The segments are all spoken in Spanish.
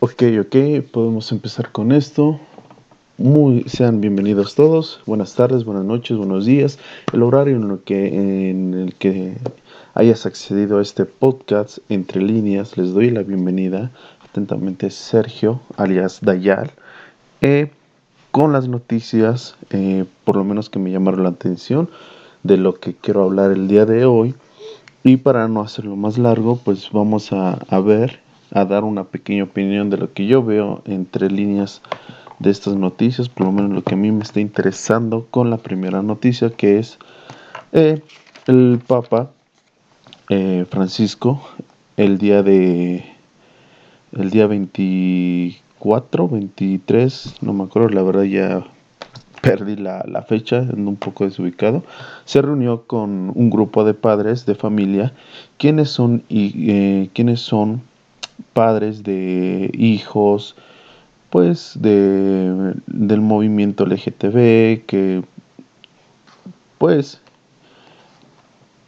Ok, ok, podemos empezar con esto. Muy, sean bienvenidos todos. Buenas tardes, buenas noches, buenos días. El horario en, el que hayas accedido a este podcast entre líneas, les doy la bienvenida. Atentamente Sergio, alias Dayal, eh, con las noticias, eh, por lo menos que me llamaron la atención, de lo que quiero hablar el día de hoy. Y para no hacerlo más largo, pues vamos a ver a dar una pequeña opinión de lo que yo veo entre líneas de estas noticias, por lo menos lo que a mí me está interesando con la primera noticia que es eh, el Papa eh, Francisco el día de el día 24, 23, no me acuerdo, la verdad ya perdí la, la fecha, ando un poco desubicado, se reunió con un grupo de padres de familia, son, y, eh, quienes son padres de hijos, pues de, del movimiento LGTB, que pues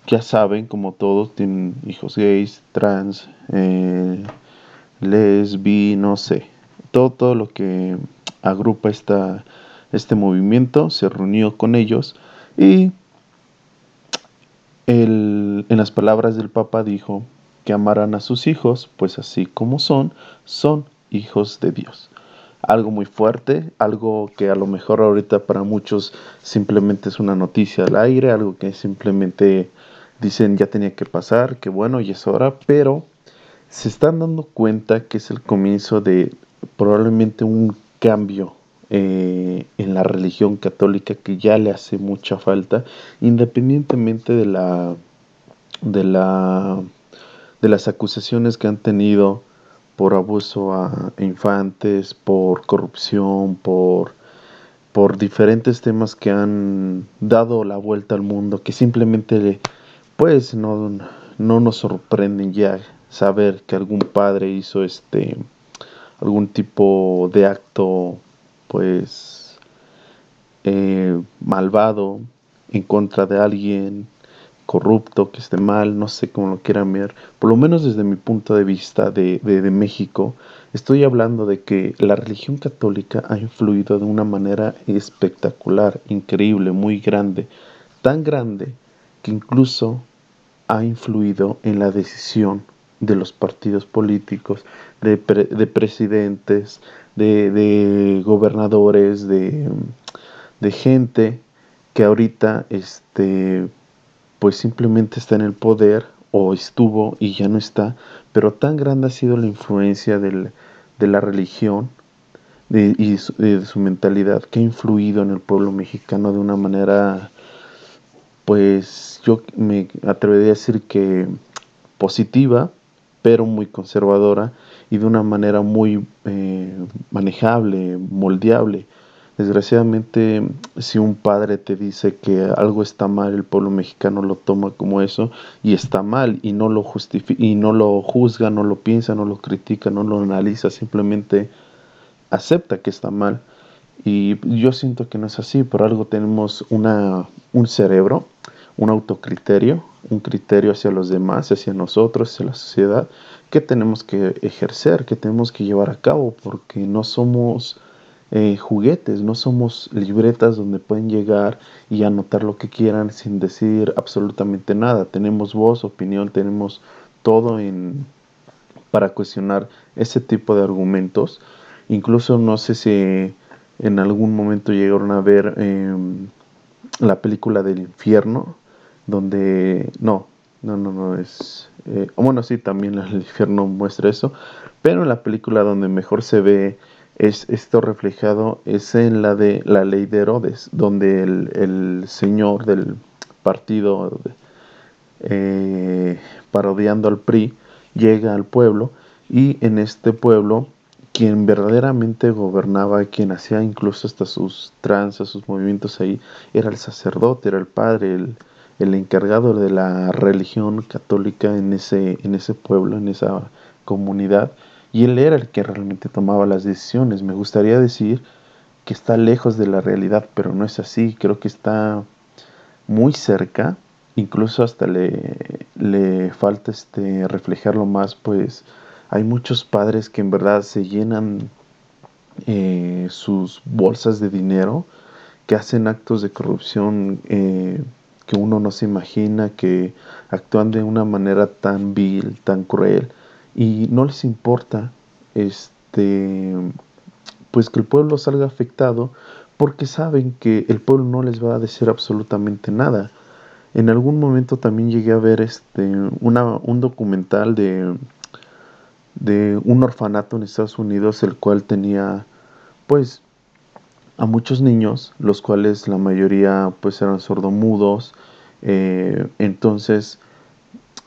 ya saben, como todos, tienen hijos gays, trans, eh, lesbi, no sé, todo, todo lo que agrupa esta, este movimiento, se reunió con ellos y el, en las palabras del Papa dijo, que amarán a sus hijos, pues así como son, son hijos de Dios. Algo muy fuerte, algo que a lo mejor ahorita para muchos simplemente es una noticia al aire, algo que simplemente dicen ya tenía que pasar, que bueno, y es hora, pero se están dando cuenta que es el comienzo de probablemente un cambio eh, en la religión católica que ya le hace mucha falta, independientemente de la de la de las acusaciones que han tenido por abuso a infantes, por corrupción, por, por diferentes temas que han dado la vuelta al mundo, que simplemente pues no, no nos sorprenden ya saber que algún padre hizo este algún tipo de acto pues eh, malvado en contra de alguien corrupto, que esté mal, no sé cómo lo quieran ver, por lo menos desde mi punto de vista de, de, México, estoy hablando de que la religión católica ha influido de una manera espectacular, increíble, muy grande, tan grande que incluso ha influido en la decisión de los partidos políticos, de, de presidentes, de, de gobernadores, de, de gente que ahorita este, pues simplemente está en el poder o estuvo y ya no está, pero tan grande ha sido la influencia de la religión y de su mentalidad que ha influido en el pueblo mexicano de una manera, pues yo me atrevería a decir que positiva, pero muy conservadora y de una manera muy eh, manejable, moldeable. Desgraciadamente, si un padre te dice que algo está mal, el pueblo mexicano lo toma como eso y está mal y no lo justifica y no lo juzga, no lo piensa, no lo critica, no lo analiza, simplemente acepta que está mal. Y yo siento que no es así, por algo tenemos una, un cerebro, un autocriterio, un criterio hacia los demás, hacia nosotros, hacia la sociedad, que tenemos que ejercer, que tenemos que llevar a cabo, porque no somos eh, juguetes, no somos libretas donde pueden llegar y anotar lo que quieran sin decir absolutamente nada. Tenemos voz, opinión, tenemos todo en, para cuestionar ese tipo de argumentos. Incluso no sé si en algún momento llegaron a ver em, la película del infierno, donde no, no, no, no es... Eh, bueno, sí, también el infierno muestra eso, pero en la película donde mejor se ve es esto reflejado es en la de la ley de Herodes, donde el, señor del partido eh, parodiando al PRI llega al pueblo y en este pueblo quien verdaderamente gobernaba, quien hacía incluso hasta sus tranzas, sus movimientos ahí, era el sacerdote, era el padre, el, el encargado de la religión católica en ese, en ese pueblo, en esa comunidad y él era el que realmente tomaba las decisiones. Me gustaría decir que está lejos de la realidad, pero no es así. Creo que está muy cerca, incluso hasta le, le falta este reflejarlo más, pues Hay muchos padres que en verdad se llenan eh, sus bolsas de dinero, que hacen actos de corrupción eh, que uno no se imagina, que actúan de una manera tan vil, tan cruel, y no les importa este pues que el pueblo salga afectado porque saben que el pueblo no les va a decir absolutamente nada. En algún momento también llegué a ver este un documental de de un orfanato en Estados Unidos el cual tenía pues a muchos niños los cuales la mayoría pues eran sordomudos eh, entonces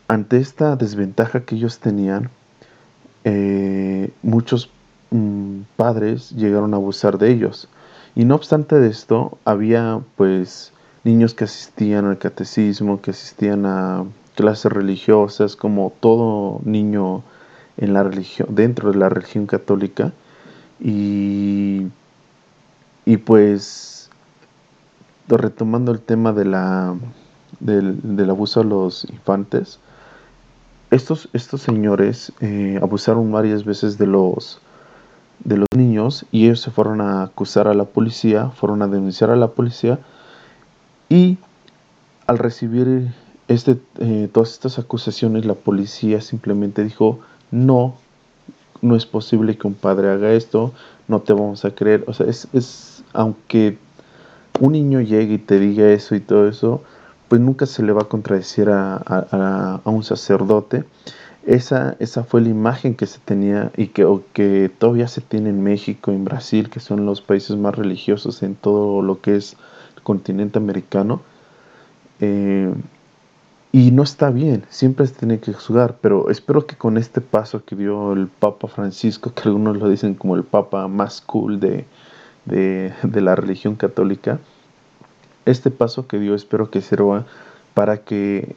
ante esta desventaja que ellos tenían eh, muchos mm, padres llegaron a abusar de ellos. Y no obstante de esto, había pues niños que asistían al catecismo, que asistían a clases religiosas, como todo niño en la religión, dentro de la religión católica. Y, y pues retomando el tema de la, del, del abuso a los infantes, estos, estos señores eh, abusaron varias veces de los, de los niños y ellos se fueron a acusar a la policía, fueron a denunciar a la policía y al recibir este, eh, todas estas acusaciones la policía simplemente dijo no, no es posible que un padre haga esto, no te vamos a creer. O sea, es, es aunque un niño llegue y te diga eso y todo eso, pues nunca se le va a contradecir a, un sacerdote. Esa, esa fue la imagen que se tenía y que, que todavía se tiene en México, en Brasil, que son los países más religiosos en todo lo que es el continente americano. Eh, y no está bien, siempre se tiene que juzgar, pero espero que con este paso que dio el Papa Francisco, que algunos lo dicen como el Papa más cool de, de la religión católica, este paso que dio espero que sirva para que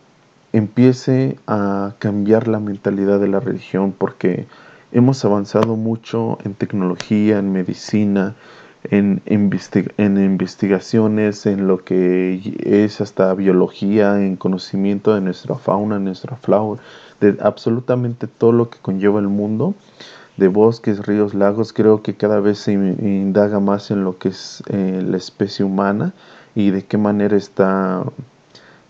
empiece a cambiar la mentalidad de la religión porque hemos avanzado mucho en tecnología, en medicina, en, investigaciones, en lo que es hasta biología, en conocimiento de nuestra fauna, nuestra flora, de absolutamente todo lo que conlleva el mundo, de bosques, ríos, lagos, creo que cada vez se indaga más en lo que es eh, la especie humana y de qué manera está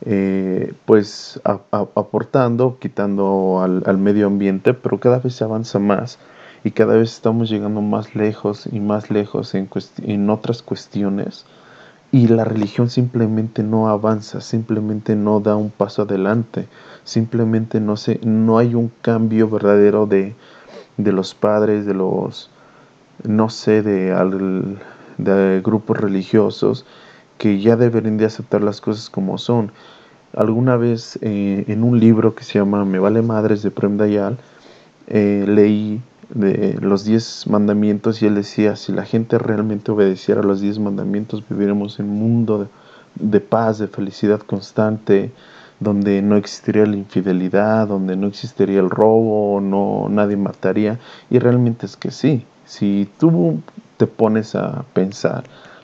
eh, pues aportando, quitando al, medio ambiente, pero cada vez se avanza más y cada vez estamos llegando más lejos y más lejos en, en otras cuestiones y la religión simplemente no avanza, simplemente no da un paso adelante, simplemente no, se, no hay un cambio verdadero de, de los padres, de los, no sé, de, de grupos religiosos que ya deberían de aceptar las cosas como son. Alguna vez eh, en un libro que se llama Me vale madres de Prem Dayal, eh, leí de los diez mandamientos y él decía, si la gente realmente obedeciera los diez mandamientos, viviremos en un mundo de, paz, de felicidad constante, donde no existiría la infidelidad, donde no existiría el robo, no nadie mataría. Y realmente es que sí, si tú te pones a pensar,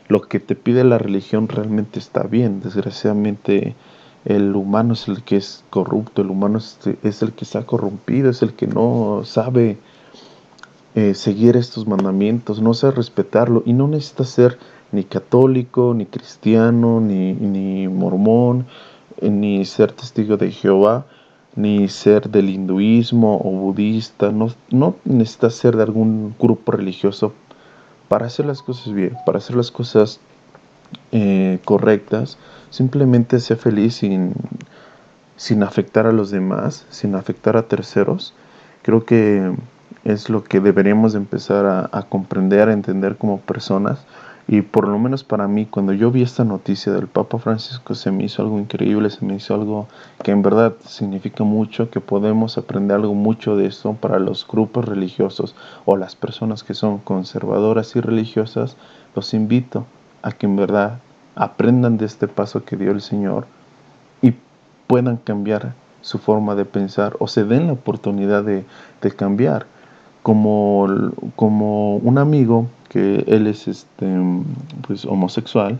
lo que te pide la religión realmente está bien. Desgraciadamente el humano es el que es corrupto, el humano es, el que está corrompido, es el que no sabe eh, seguir estos mandamientos, no sabe respetarlo y no necesita ser ni católico, ni cristiano, ni, ni mormón, eh, ni ser testigo de Jehová, ni ser del hinduismo o budista, no, no necesita ser de algún grupo religioso para hacer las cosas bien, para hacer las cosas eh, correctas, simplemente sea feliz sin, sin afectar a los demás, sin afectar a terceros. Creo que es lo que deberíamos empezar a, a comprender, a entender como personas y por lo menos para mí, cuando yo vi esta noticia del Papa Francisco, se me hizo algo increíble, se me hizo algo que en verdad significa mucho, que podemos aprender algo mucho de esto para los grupos religiosos o las personas que son conservadoras y religiosas. Los invito a que en verdad aprendan de este paso que dio el Señor y puedan cambiar su forma de pensar o se den la oportunidad de, de cambiar. Como, como un amigo que él es este, pues, homosexual,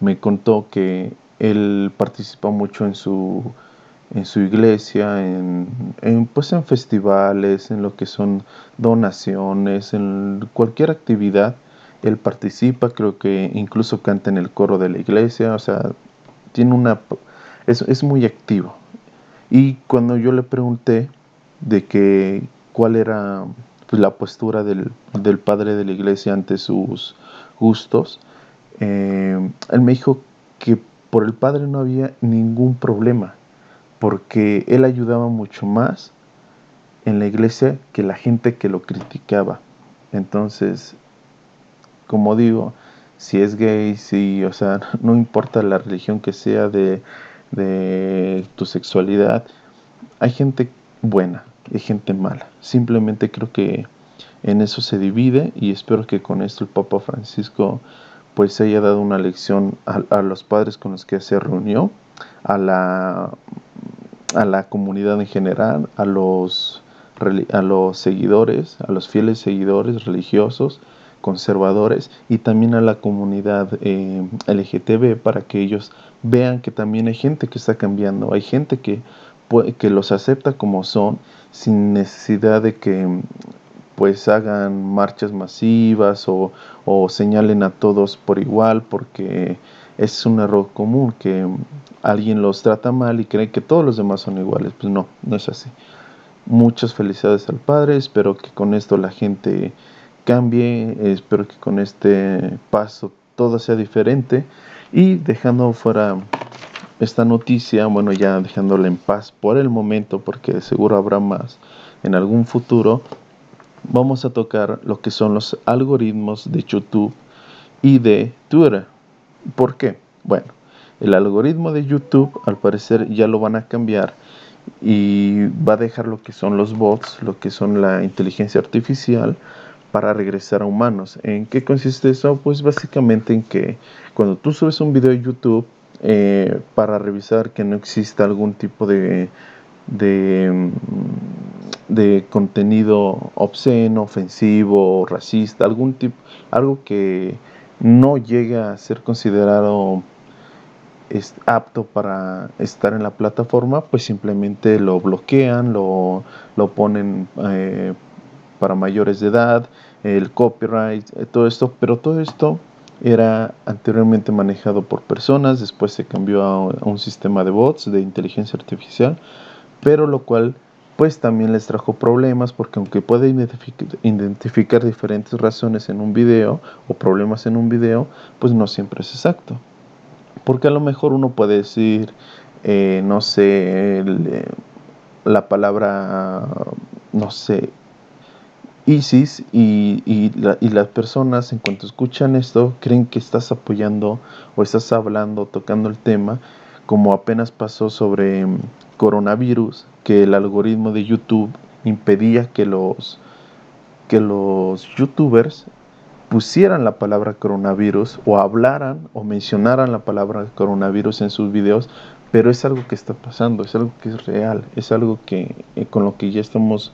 me contó que él participa mucho en su, en su iglesia, en, pues en festivales, en lo que son donaciones, en cualquier actividad, él participa, creo que incluso canta en el coro de la iglesia, o sea, tiene una es, es muy activo. Y cuando yo le pregunté de que cuál era pues, la postura del, del, padre de la iglesia ante sus gustos, eh, él me dijo que por el padre no había ningún problema, porque él ayudaba mucho más en la iglesia que la gente que lo criticaba. Entonces, como digo, si es gay, si, o sea, no importa la religión que sea de, de tu sexualidad, hay gente buena, hay gente mala. Simplemente creo que en eso se divide y espero que con esto el Papa Francisco pues haya dado una lección a, los padres con los que se reunió, a la, a la comunidad en general, a los, a los seguidores, a los fieles seguidores religiosos, conservadores y también a la comunidad eh, LGTB para que ellos vean que también hay gente que está cambiando, hay gente que, que los acepta como son sin necesidad de que pues hagan marchas masivas o, o señalen a todos por igual porque es un error común que alguien los trata mal y cree que todos los demás son iguales. Pues no, no es así. Muchas felicidades al Padre, espero que con esto la gente cambie, espero que con este paso todo sea diferente y dejando fuera esta noticia, bueno ya dejándola en paz por el momento porque seguro habrá más en algún futuro, vamos a tocar lo que son los algoritmos de YouTube y de Twitter. ¿Por qué? Bueno, el algoritmo de YouTube al parecer ya lo van a cambiar y va a dejar lo que son los bots, lo que son la inteligencia artificial para regresar a humanos. ¿En qué consiste eso? Pues básicamente en que cuando tú subes un video a YouTube eh, para revisar que no exista algún tipo de, de, de contenido obsceno, ofensivo, racista, algún tipo, algo que no llegue a ser considerado es apto para estar en la plataforma, pues simplemente lo bloquean, lo, lo ponen eh, para mayores de edad, el copyright, eh, todo esto, pero todo esto era anteriormente manejado por personas, después se cambió a un sistema de bots de inteligencia artificial, pero lo cual pues también les trajo problemas porque aunque puede identificar, diferentes razones en un video o problemas en un video, pues no siempre es exacto. Porque a lo mejor uno puede decir, eh, no sé, eh, la palabra, no sé, ISIS y, y, las personas en cuanto escuchan esto creen que estás apoyando o estás hablando, tocando el tema, como apenas pasó sobre mm, coronavirus, que el algoritmo de YouTube impedía que los, que los youtubers pusieran la palabra coronavirus o hablaran o mencionaran la palabra coronavirus en sus videos, pero es algo que está pasando, es algo que es real, es algo que eh, con lo que ya estamos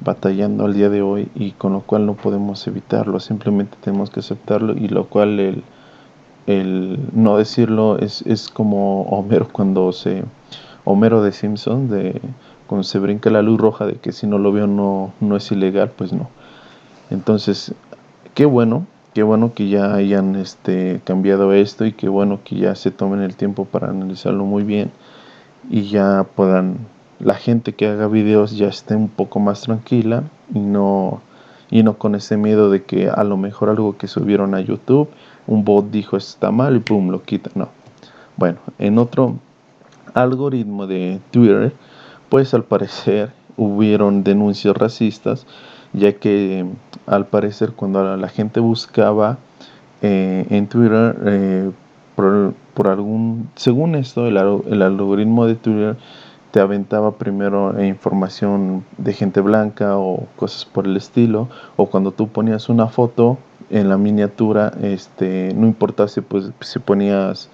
batallando al día de hoy y con lo cual no podemos evitarlo, simplemente tenemos que aceptarlo y lo cual el, el no decirlo es, es como Homero cuando se, Homero de Simpson, de cuando se brinca la luz roja de que si no lo veo no, no es ilegal, pues no. Entonces, qué bueno, qué bueno que ya hayan este, cambiado esto y qué bueno que ya se tomen el tiempo para analizarlo muy bien y ya puedan la gente que haga videos ya esté un poco más tranquila y no, y no con ese miedo de que a lo mejor algo que subieron a YouTube, un bot dijo está mal y pum, lo quita. No. Bueno, en otro algoritmo de Twitter, pues al parecer hubieron denuncias racistas, ya que al parecer cuando la gente buscaba eh, en Twitter, eh, por, algún, según esto, el algoritmo de Twitter te aventaba primero información de gente blanca o cosas por el estilo, o cuando tú ponías una foto en la miniatura, este, no importaba si, pues, si ponías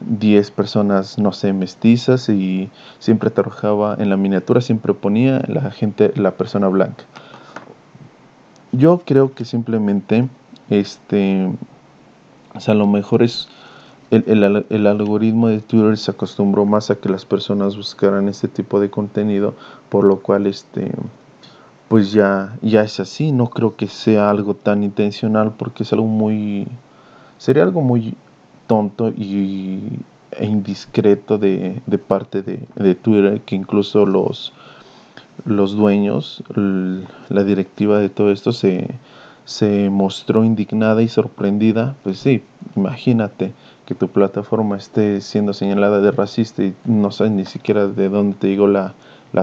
10 eh, personas, no sé, mestizas y siempre te arrojaba en la miniatura, siempre ponía la gente, la persona blanca. Yo creo que simplemente, este, o sea, a lo mejor es el, algoritmo de Twitter se acostumbró más a que las personas buscaran este tipo de contenido, por lo cual este pues ya, ya es así, no creo que sea algo tan intencional porque es algo muy sería algo muy tonto y, e indiscreto de, parte de, Twitter que incluso los los dueños, la directiva de todo esto se, se mostró indignada y sorprendida, pues sí, imagínate, que tu plataforma esté siendo señalada de racista y no sabes ni siquiera de dónde te llegó la,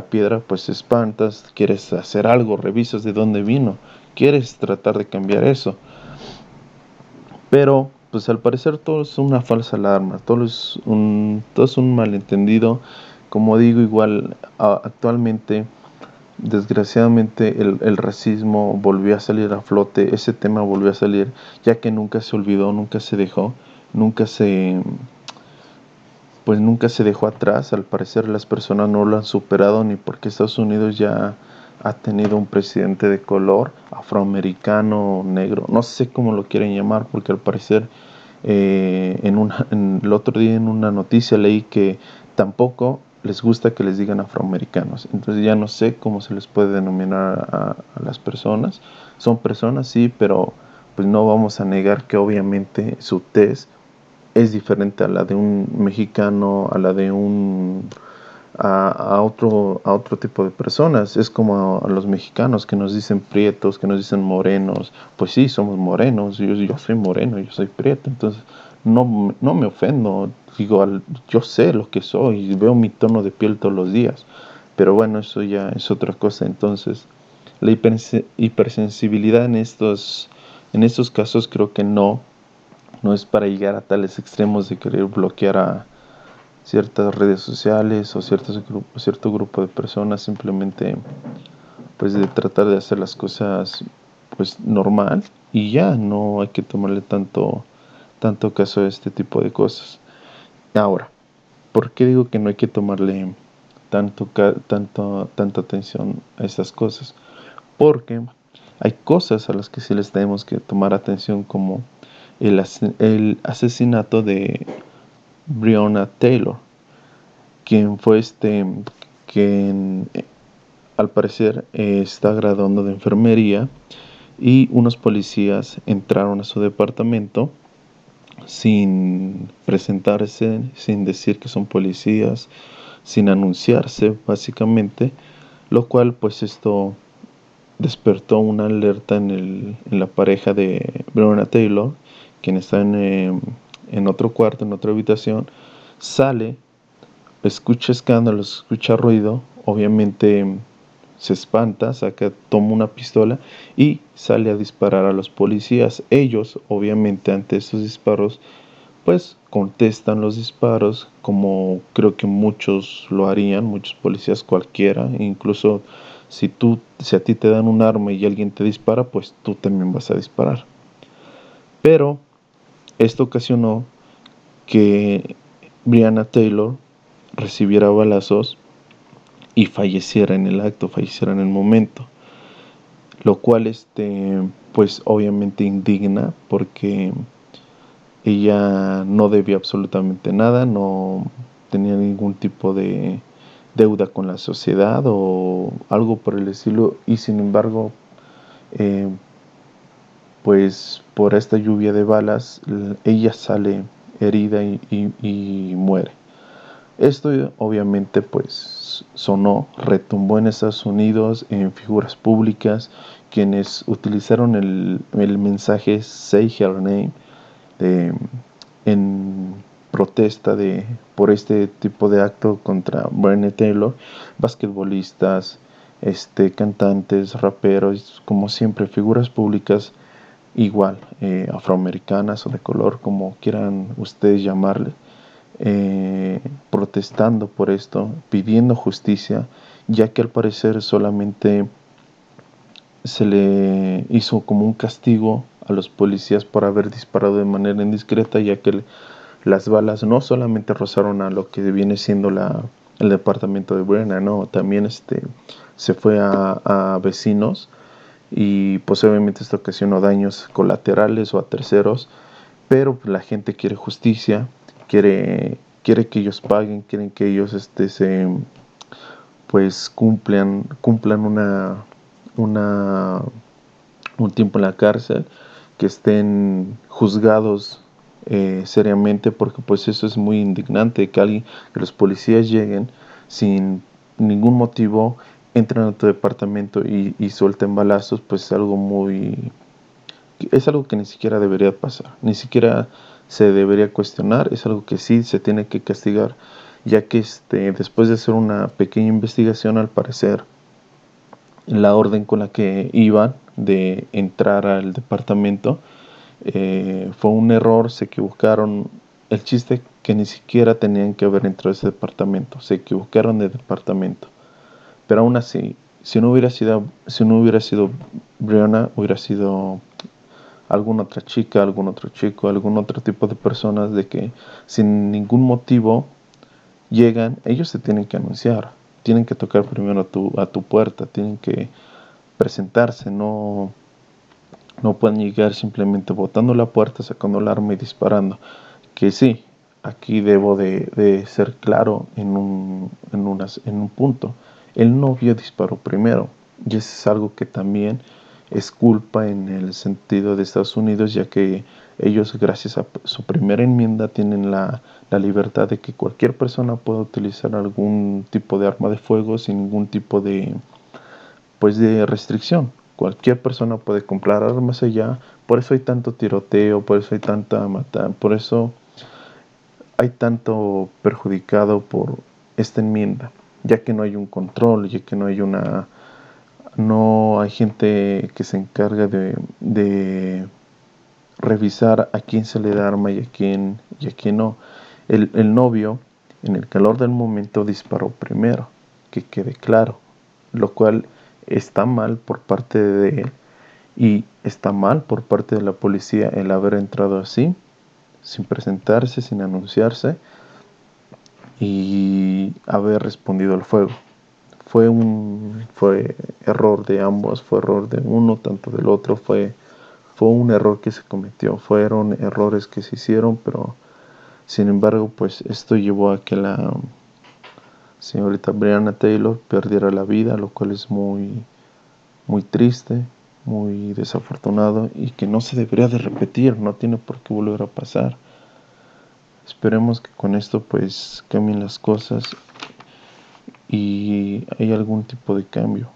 piedra, pues espantas, quieres hacer algo, revisas de dónde vino, quieres tratar de cambiar eso. Pero, pues al parecer todo es una falsa alarma, todo es un, todo es un malentendido. Como digo, igual actualmente, desgraciadamente, el, el racismo volvió a salir a flote, ese tema volvió a salir, ya que nunca se olvidó, nunca se dejó nunca se pues nunca se dejó atrás, al parecer las personas no lo han superado ni porque Estados Unidos ya ha tenido un presidente de color, afroamericano, negro, no sé cómo lo quieren llamar, porque al parecer eh, en, una, el otro día en una noticia leí que tampoco les gusta que les digan afroamericanos, entonces ya no sé cómo se les puede denominar a las personas, son personas sí, pero pues no vamos a negar que obviamente su test es diferente a la de un mexicano, a la de un a, otro a otro tipo de personas. Es como a, los mexicanos que nos dicen prietos, que nos dicen morenos. Pues sí, somos morenos. Yo, yo soy moreno, yo soy prieto. Entonces no, no me ofendo. Digo, yo sé lo que soy veo mi tono de piel todos los días. Pero bueno, eso ya es otra cosa. Entonces, la hipersensibilidad en estos, en estos casos creo que no, no es para llegar a tales extremos de querer bloquear a ciertas redes sociales o cierto grupo de personas, simplemente pues de tratar de hacer las cosas pues normal y ya no hay que tomarle tanto tanto caso a este tipo de cosas. Ahora, ¿por qué digo que no hay que tomarle tanto tanto atención a estas cosas? Porque hay cosas a las que sí les tenemos que tomar atención como el, asesinato de Breonna Taylor, quien fue este, que al parecer está graduando de enfermería y unos policías entraron a su departamento sin presentarse, sin decir que son policías, sin anunciarse básicamente, lo cual pues esto despertó una alerta en, el, en la pareja de Breonna Taylor quien está en, en otro cuarto, en otra habitación, sale, escucha escándalos, escucha ruido, obviamente se espanta, saca, toma una pistola y sale a disparar a los policías. Ellos, obviamente, ante estos disparos, pues contestan los disparos como creo que muchos lo harían, muchos policías cualquiera, incluso si tú, si a ti te dan un arma y alguien te dispara, pues tú también vas a disparar. Pero esto ocasionó que Brianna Taylor recibiera balazos y falleciera en el acto, falleciera en el momento. Lo cual, este, pues obviamente indigna porque ella no debía absolutamente nada, no tenía ningún tipo de deuda con la sociedad o algo por el estilo y sin embargo eh, pues por esta lluvia de balas ella sale herida y, muere. Esto obviamente pues sonó, retumbó en Estados Unidos en figuras públicas quienes utilizaron el, mensaje Say Her Name en protesta de, por este tipo de acto contra Breonna Taylor, basquetbolistas, este, cantantes, raperos, como siempre figuras públicas igual, eh, afroamericanas o de color, como quieran ustedes llamarle, eh, protestando por esto, pidiendo justicia, ya que al parecer solamente se le hizo como un castigo a los policías por haber disparado de manera indiscreta, ya que las balas no solamente rozaron a lo que viene siendo la, el departamento de Brenna, no, también este, se fue a, a vecinos y posiblemente esto ocasionó daños colaterales o a terceros, pero la gente quiere justicia quiere, quiere que ellos paguen, quieren que ellos este, se, pues cumplan, cumplan una, una, un tiempo en la cárcel, que estén juzgados eh, seriamente, porque pues eso es muy indignante, que alguien, que los policías lleguen sin ningún motivo, entren a tu departamento y, y balazos, pues es algo muy, es algo que ni siquiera debería pasar, ni siquiera se debería cuestionar, es algo que sí se tiene que castigar, ya que este, después de hacer una pequeña investigación, al parecer, la orden con la que iban de entrar al departamento eh, fue un error, se equivocaron. El chiste que ni siquiera tenían que haber entrado a ese departamento, se equivocaron de departamento. Pero aún así, si no hubiera sido, si no hubiera sido Brianna, hubiera sido alguna otra chica, algún otro chico, algún otro tipo de personas de que sin ningún motivo llegan, ellos se tienen que anunciar, tienen que tocar primero a tu, a tu puerta, tienen que presentarse, no, no pueden llegar simplemente botando la puerta, sacando el arma y disparando. Que sí, aquí debo de, ser claro en un, en, en un punto. El novio disparó primero y eso es algo que también es culpa en el sentido de Estados Unidos, ya que ellos, gracias a su primera enmienda, tienen la, libertad de que cualquier persona pueda utilizar algún tipo de arma de fuego sin ningún tipo de, pues, de restricción. Cualquier persona puede comprar armas allá, por eso hay tanto tiroteo, por eso hay tanta matar, por eso hay tanto perjudicado por esta enmienda, ya que no hay un control, ya que no hay una no hay gente que se encarga de, revisar a quién se le da arma y a quién, y a quién no. El, el novio, en el calor del momento, disparó primero, que quede claro, lo cual está mal por parte de él y está mal por parte de la policía el haber entrado así, sin presentarse, sin anunciarse y haber respondido al fuego. Fue un fue error de ambos, fue error de uno, tanto del otro, fue, fue un error que se cometió, fueron errores que se hicieron, pero sin embargo, pues esto llevó a que la señorita Brianna Taylor perdiera la vida, lo cual es muy, muy triste, muy desafortunado y que no se debería de repetir, no tiene por qué volver a pasar. Esperemos que con esto pues cambien las cosas y hay algún tipo de cambio,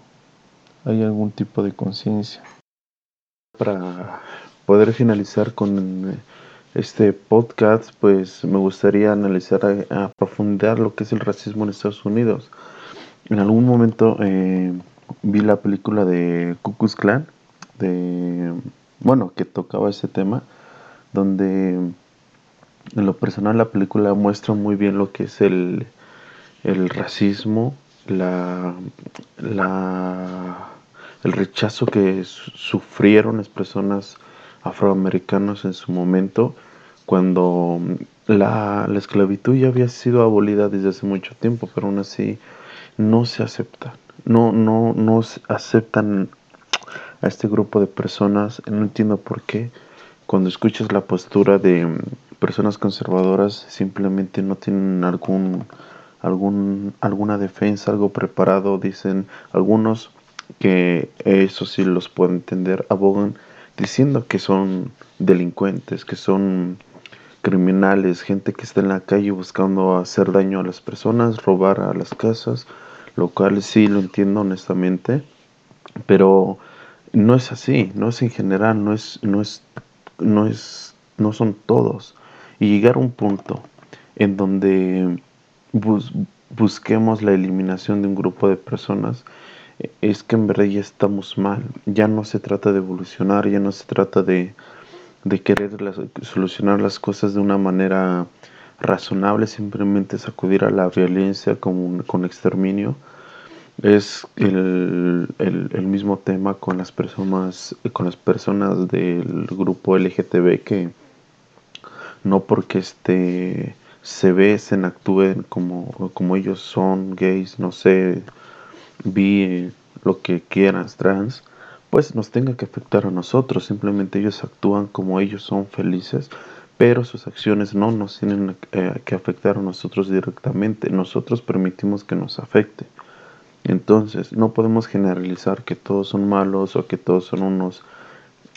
hay algún tipo de conciencia. Para poder finalizar con eh, este podcast, pues me gustaría analizar a, profundizar lo que es el racismo en Estados Unidos. En algún momento eh, vi la película de Ku Klux Klan, de, bueno, que tocaba ese tema, donde en lo personal la película muestra muy bien lo que es el, el racismo, la, la, el rechazo que sufrieron las personas afroamericanas en su momento cuando la, la, esclavitud ya había sido abolida desde hace mucho tiempo, pero aún así no se acepta, no, no, no aceptan a este grupo de personas, no entiendo por qué, cuando escuchas la postura de personas conservadoras simplemente no tienen algún algún, alguna defensa, algo preparado, dicen algunos que eso sí los puedo entender, abogan diciendo que son delincuentes, que son criminales, gente que está en la calle buscando hacer daño a las personas, robar a las casas, lo cual sí lo entiendo honestamente, pero no es así, no es en general, no es, no es, no es, no son todos. Y llegar a un punto en donde busquemos la eliminación de un grupo de personas, eh, es que en verdad ya estamos mal. Ya no se trata de evolucionar, ya no se trata de, querer solucionar las cosas de una manera razonable, simplemente sacudir a la violencia con, con exterminio. Es el, el, el, mismo tema con las personas, con las personas del grupo LGTB que no porque esté se besen, actúen como, como ellos son, gays, no sé, bi, lo que quieras, trans, pues nos tenga que afectar a nosotros. Simplemente ellos actúan como ellos son felices, pero sus acciones no nos tienen eh, que afectar a nosotros directamente. Nosotros permitimos que nos afecte. Entonces, no podemos generalizar que todos son malos o que todos son unos,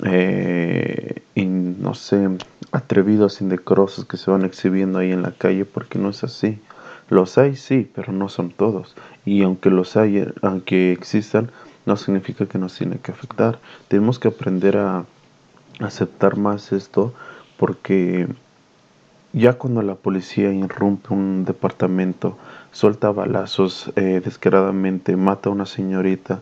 eh, no sé, atrevidos, indecorosos que se van exhibiendo ahí en la calle, porque no es así. Los hay, sí, pero no son todos. Y aunque los hay, aunque existan, no significa que nos tiene que afectar. Tenemos que aprender a aceptar más esto porque ya cuando la policía irrumpe un departamento, suelta balazos eh, descaradamente, mata a una señorita,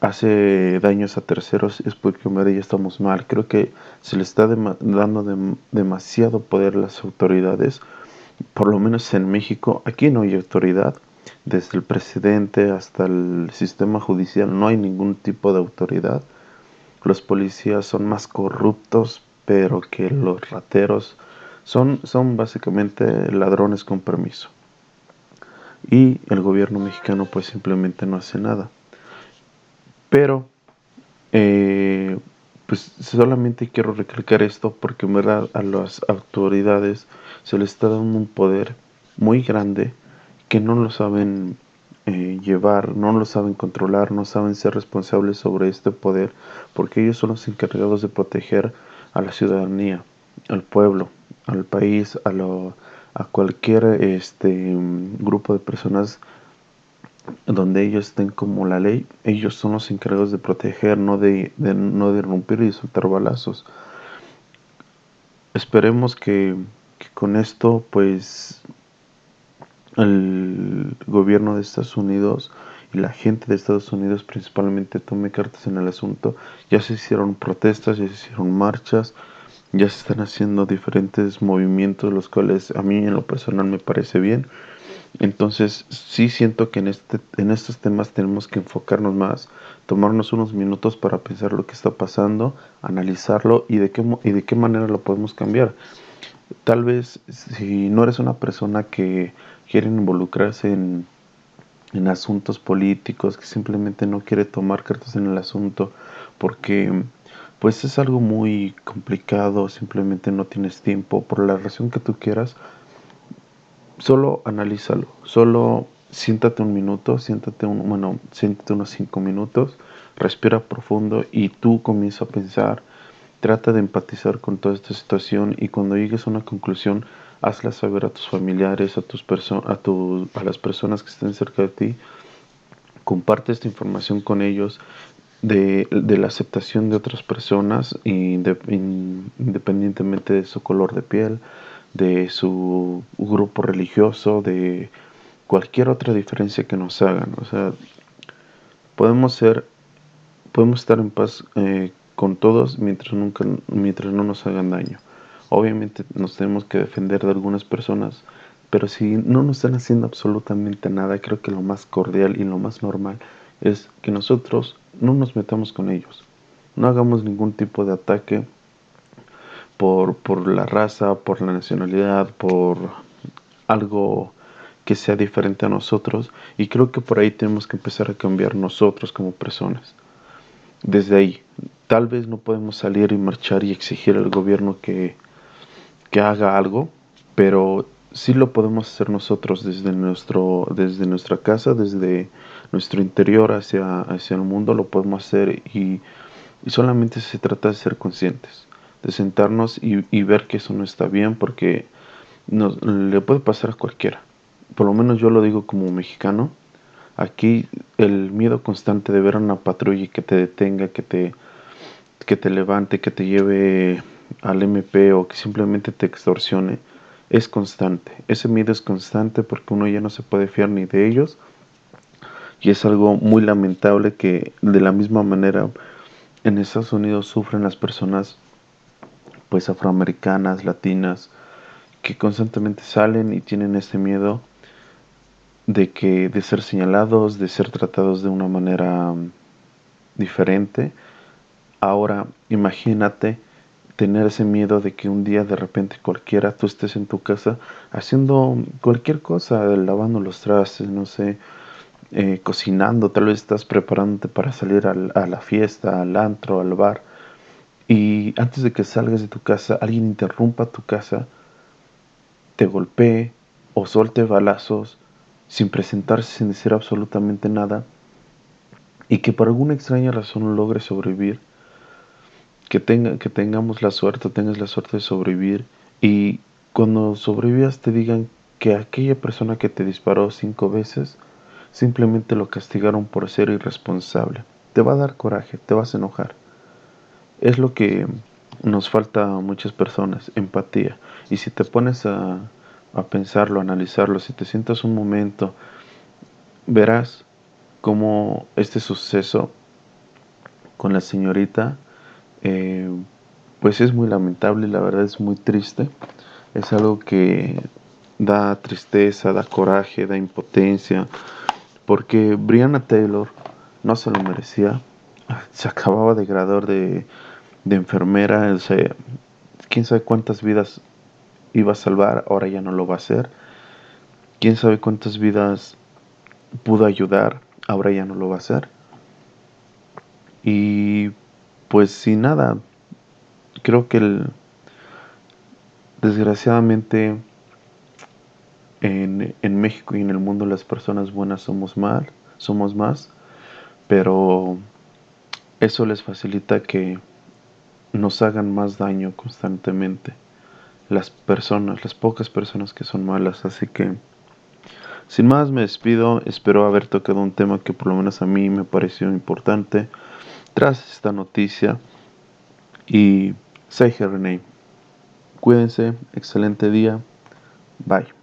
hace daños a terceros, es porque hombre, ya estamos mal. Creo que se le está dando demasiado poder a las autoridades, por lo menos en México. Aquí no hay autoridad, desde el presidente hasta el sistema judicial no hay ningún tipo de autoridad. Los policías son más corruptos, pero que los rateros son, son básicamente ladrones con permiso. Y el gobierno mexicano pues simplemente no hace nada. Pero, eh, pues solamente quiero recalcar esto porque en verdad a las autoridades se les está dando un poder muy grande que no lo saben eh, llevar, no lo saben controlar, no saben ser responsables sobre este poder, porque ellos son los encargados de proteger a la ciudadanía, al pueblo, al país, a, lo, a cualquier este, grupo de personas donde ellos estén como la ley, ellos son los encargados de proteger, no de, no de irrumpir y soltar balazos. Esperemos que, que con esto pues el gobierno de Estados Unidos y la gente de Estados Unidos principalmente tome cartas en el asunto. Ya se hicieron protestas, ya se hicieron marchas, ya se están haciendo diferentes movimientos, los cuales a mí en lo personal me parece bien. Entonces sí siento que en, este, en estos temas tenemos que enfocarnos más, tomarnos unos minutos para pensar lo que está pasando, analizarlo y de qué, y de qué manera lo podemos cambiar. Tal vez si no eres una persona que quieren involucrarse en, en asuntos políticos, que simplemente no quiere tomar cartas en el asunto porque pues es algo muy complicado, simplemente no tienes tiempo, por la razón que tú quieras, solo analízalo, solo siéntate un minuto, siéntate un, bueno, siéntate unos cinco minutos, respira profundo y tú comienza a pensar, trata de empatizar con toda esta situación y cuando llegues a una conclusión, hazla saber a tus familiares, a, tus a, tu, a las personas que estén cerca de ti, comparte esta información con ellos de, la aceptación de otras personas independientemente de su color de piel, de su grupo religioso, de cualquier otra diferencia que nos hagan. O sea, podemos ser, podemos estar en paz eh, con todos mientras, nunca, mientras no nos hagan daño. Obviamente nos tenemos que defender de algunas personas, pero si no nos están haciendo absolutamente nada, creo que lo más cordial y lo más normal es que nosotros no nos metamos con ellos. No hagamos ningún tipo de ataque por, por la raza, por la nacionalidad, por algo que sea diferente a nosotros. Y creo que por ahí tenemos que empezar a cambiar nosotros como personas. Desde ahí, tal vez no podemos salir y marchar y exigir al gobierno que que haga algo, pero sí lo podemos hacer nosotros desde, nuestro, desde nuestra casa, desde nuestro interior hacia, hacia el mundo, lo podemos hacer y, solamente se trata de ser conscientes, de sentarnos y, y, ver que eso no está bien porque nos, le puede pasar a cualquiera. Por lo menos yo lo digo como mexicano. Aquí el miedo constante de ver a una patrulla que te detenga, que te, que te levante, que te lleve al MP o que simplemente te extorsione es constante. Ese miedo es constante porque uno ya no se puede fiar ni de ellos y es algo muy lamentable que de la misma manera en Estados Unidos sufren las personas pues afroamericanas, latinas, que constantemente salen y tienen este miedo de que de ser señalados, de ser tratados de una manera mm, diferente. Ahora, imagínate tener ese miedo de que un día de repente cualquiera tú estés en tu casa haciendo cualquier cosa, lavando los trastes, no sé, eh, cocinando, tal vez estás preparándote para salir a la fiesta, al antro, al bar, y antes de que salgas de tu casa alguien interrumpa tu casa, te golpee o suelte balazos sin presentarse, sin decir absolutamente nada, y que por alguna extraña razón logre sobrevivir, que, tenga, que tengamos la suerte, tengas la suerte de sobrevivir, y cuando sobrevivas te digan que aquella persona que te disparó cinco veces simplemente lo castigaron por ser irresponsable. Te va a dar coraje, te vas a enojar. Es lo que nos falta a muchas personas, empatía. Y si te pones a a pensarlo, a analizarlo, si te sientas un momento, verás cómo este suceso con la señorita, eh, pues es muy lamentable, la verdad es muy triste. Es algo que da tristeza, da coraje, da impotencia, porque Brianna Taylor no se lo merecía. Se acababa de de, de enfermera, o sea, quién sabe cuántas vidas iba a salvar, ahora ya no lo va a hacer. Quién sabe cuántas vidas pudo ayudar, ahora ya no lo va a hacer. Y pues sin nada, creo que el, desgraciadamente en, en, México y en el mundo las personas buenas somos mal, somos más, pero eso les facilita que nos hagan más daño constantemente las personas, las pocas personas que son malas. Así que, sin más, me despido. Espero haber tocado un tema que por lo menos a mí me pareció importante tras esta noticia. Y her name. Cuídense, excelente día. Bye.